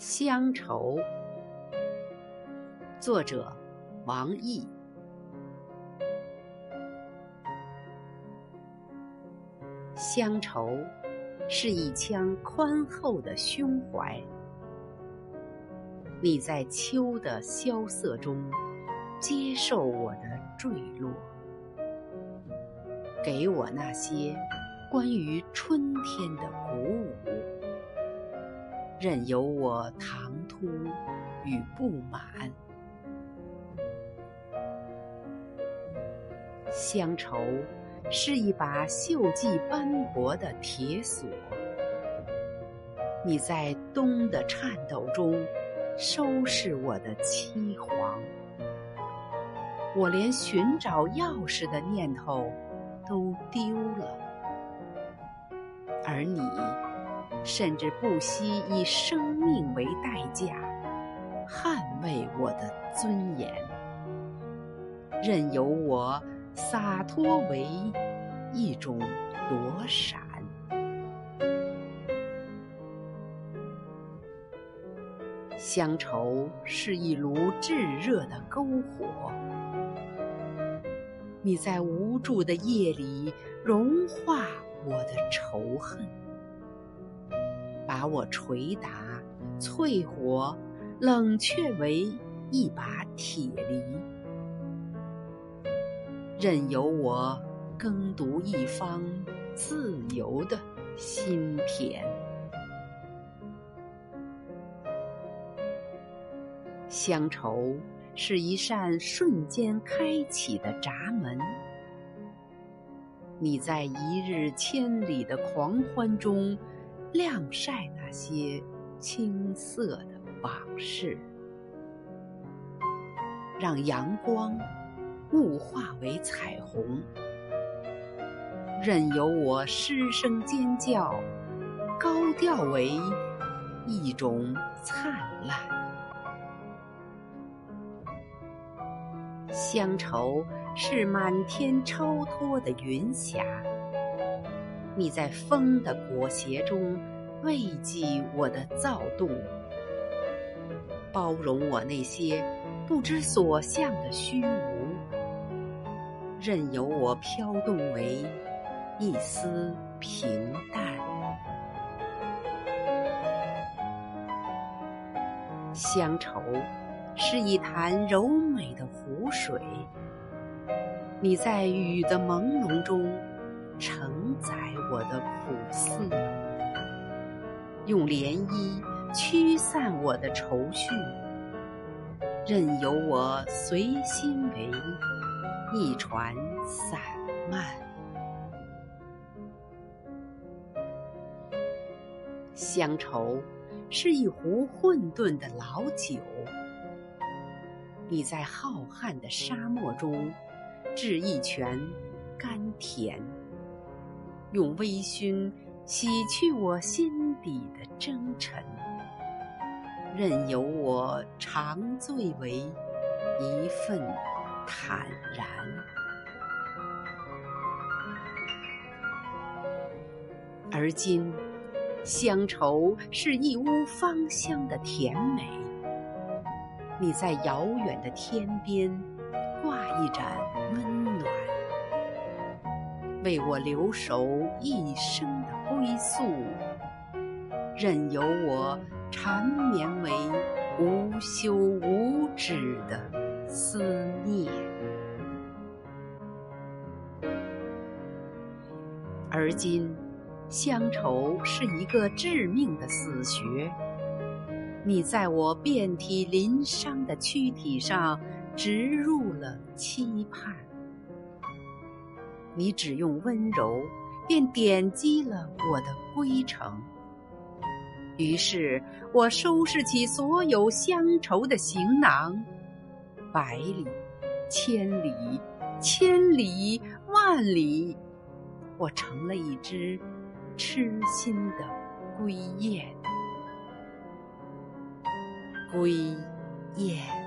乡愁，作者王毅。乡愁是一腔宽厚的胸怀，你在秋的萧瑟中接受我的坠落，给我那些关于春天的鼓舞。任由我唐突与不满，乡愁是一把锈迹斑驳的铁锁，你在冬的颤抖中收拾我的凄惶，我连寻找钥匙的念头都丢了，而你。甚至不惜以生命为代价，捍卫我的尊严，任由我洒脱为一种躲闪。乡愁是一炉炙热的篝火，你在无助的夜里融化我的仇恨。把我捶打、淬火、冷却为一把铁犁，任由我耕读一方自由的心田。乡愁是一扇瞬间开启的闸门，你在一日千里的狂欢中。晾晒那些青涩的往事，让阳光雾化为彩虹，任由我失声尖叫，高调为一种灿烂。乡愁是满天超脱的云霞。你在风的裹挟中慰藉我的躁动，包容我那些不知所向的虚无，任由我飘动为一丝平淡。乡愁是一潭柔美的湖水，你在雨的朦胧中。承载我的苦思，用涟漪驱散我的愁绪，任由我随心为一船散漫。乡愁是一壶混沌的老酒，你在浩瀚的沙漠中制一泉甘甜。用微醺洗去我心底的征尘，任由我长醉为一份坦然。而今，乡愁是一屋芳香的甜美。你在遥远的天边挂一盏温暖。为我留守一生的归宿，任由我缠绵为无休无止的思念。而今，乡愁是一个致命的死穴，你在我遍体鳞伤的躯体上植入了期盼。你只用温柔，便点击了我的归程。于是我收拾起所有乡愁的行囊，百里、千里、千里、万里，我成了一只痴心的归雁。归雁。